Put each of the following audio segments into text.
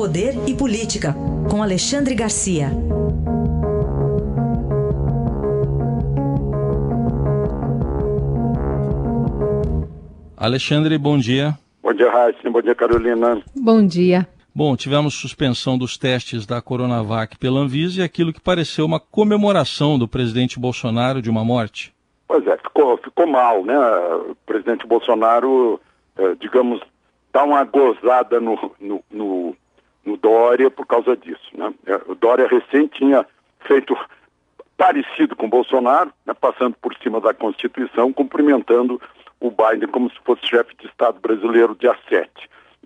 Poder e Política, com Alexandre Garcia. Alexandre, bom dia. Bom dia, Raíssa. Bom dia, Carolina. Bom dia. Bom, tivemos suspensão dos testes da Coronavac pela Anvisa e aquilo que pareceu uma comemoração do presidente Bolsonaro de uma morte. Pois é, ficou, ficou mal, né? O presidente Bolsonaro, eh, digamos, dá uma gozada no, no, no, no Dória por causa disso, né? Eh, o Dória recém tinha feito parecido com Bolsonaro, né? passando por cima da Constituição, cumprimentando o Biden como se fosse chefe de Estado brasileiro dia 7.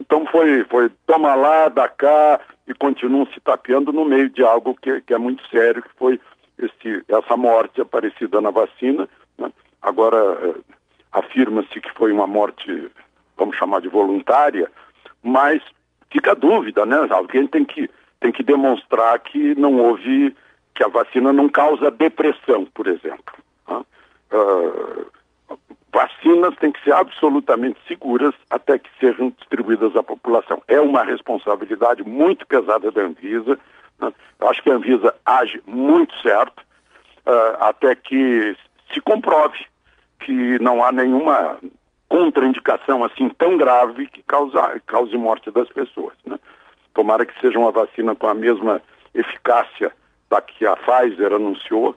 Então foi, foi toma lá, dá cá e continuam se tapeando no meio de algo que, que é muito sério, que foi esse, essa morte aparecida na vacina. Né? Agora eh, afirma-se que foi uma morte, vamos chamar de voluntária, mas fica a dúvida, né? Alguém tem que, tem que demonstrar que não houve, que a vacina não causa depressão, por exemplo. Né? Uh, vacinas têm que ser absolutamente seguras até que sejam distribuídas à população. É uma responsabilidade muito pesada da Anvisa. Né? Eu acho que a Anvisa age muito certo uh, até que se comprove que não há nenhuma contraindicação assim tão grave que causa, cause morte das pessoas. Né? Tomara que seja uma vacina com a mesma eficácia da que a Pfizer anunciou,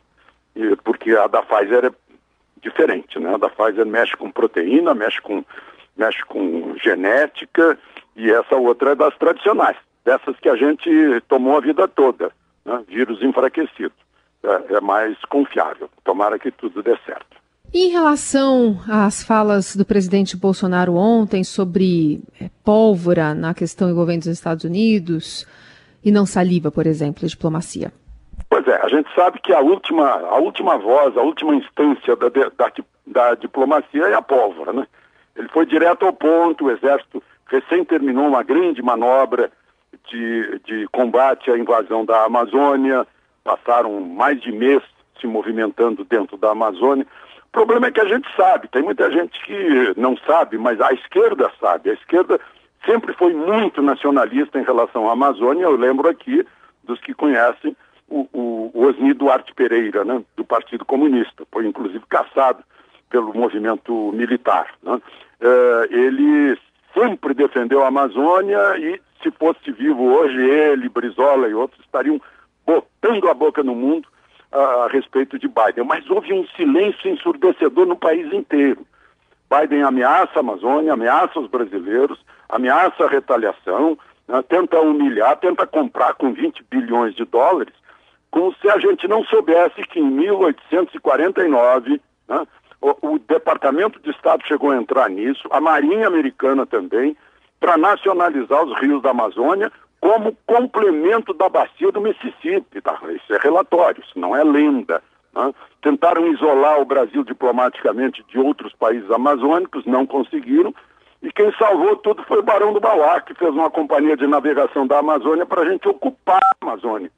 porque a da Pfizer é diferente, né? A da Pfizer mexe com proteína, mexe com, mexe com genética e essa outra é das tradicionais, dessas que a gente tomou a vida toda, né? vírus enfraquecido. É, é mais confiável. Tomara que tudo dê certo. Em relação às falas do presidente Bolsonaro ontem sobre é, pólvora na questão envolvendo os Estados Unidos e não saliva, por exemplo, a diplomacia. Pois é, a gente sabe que a última, a última voz, a última instância da, da, da diplomacia é a pólvora, né? Ele foi direto ao ponto, o Exército recém terminou uma grande manobra de, de combate à invasão da Amazônia, passaram mais de mês se movimentando dentro da Amazônia. O problema é que a gente sabe, tem muita gente que não sabe, mas a esquerda sabe. A esquerda sempre foi muito nacionalista em relação à Amazônia. Eu lembro aqui dos que conhecem o, o, o Osni Duarte Pereira, né, do Partido Comunista. Foi inclusive caçado pelo movimento militar. Né? É, ele sempre defendeu a Amazônia e, se fosse vivo hoje, ele, Brizola e outros estariam botando a boca no mundo a respeito de Biden, mas houve um silêncio ensurdecedor no país inteiro. Biden ameaça a Amazônia, ameaça os brasileiros, ameaça a retaliação, né, tenta humilhar, tenta comprar com 20 bilhões de dólares, como se a gente não soubesse que em 1849 né, o, o Departamento de Estado chegou a entrar nisso, a Marinha Americana também, para nacionalizar os rios da Amazônia, como complemento da bacia do Mississippi. Tá? Isso é relatório, isso não é lenda. Né? Tentaram isolar o Brasil diplomaticamente de outros países amazônicos, não conseguiram. E quem salvou tudo foi o Barão do Bauá, que fez uma companhia de navegação da Amazônia para a gente ocupar a Amazônia.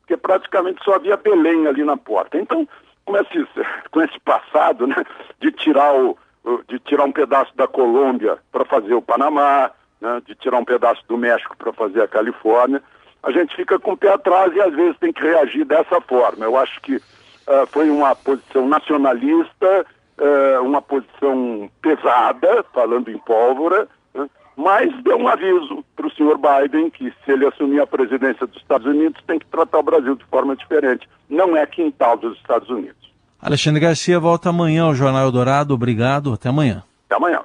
Porque praticamente só havia Belém ali na porta. Então, com esse, com esse passado né, de, tirar o, de tirar um pedaço da Colômbia para fazer o Panamá, né, de tirar um pedaço do México para fazer a Califórnia, a gente fica com o pé atrás e às vezes tem que reagir dessa forma. Eu acho que uh, foi uma posição nacionalista, uh, uma posição pesada, falando em pólvora, né, mas deu um aviso para o senhor Biden que se ele assumir a presidência dos Estados Unidos tem que tratar o Brasil de forma diferente. Não é quintal dos Estados Unidos. Alexandre Garcia volta amanhã ao Jornal Eldorado. Obrigado. Até amanhã. Até amanhã.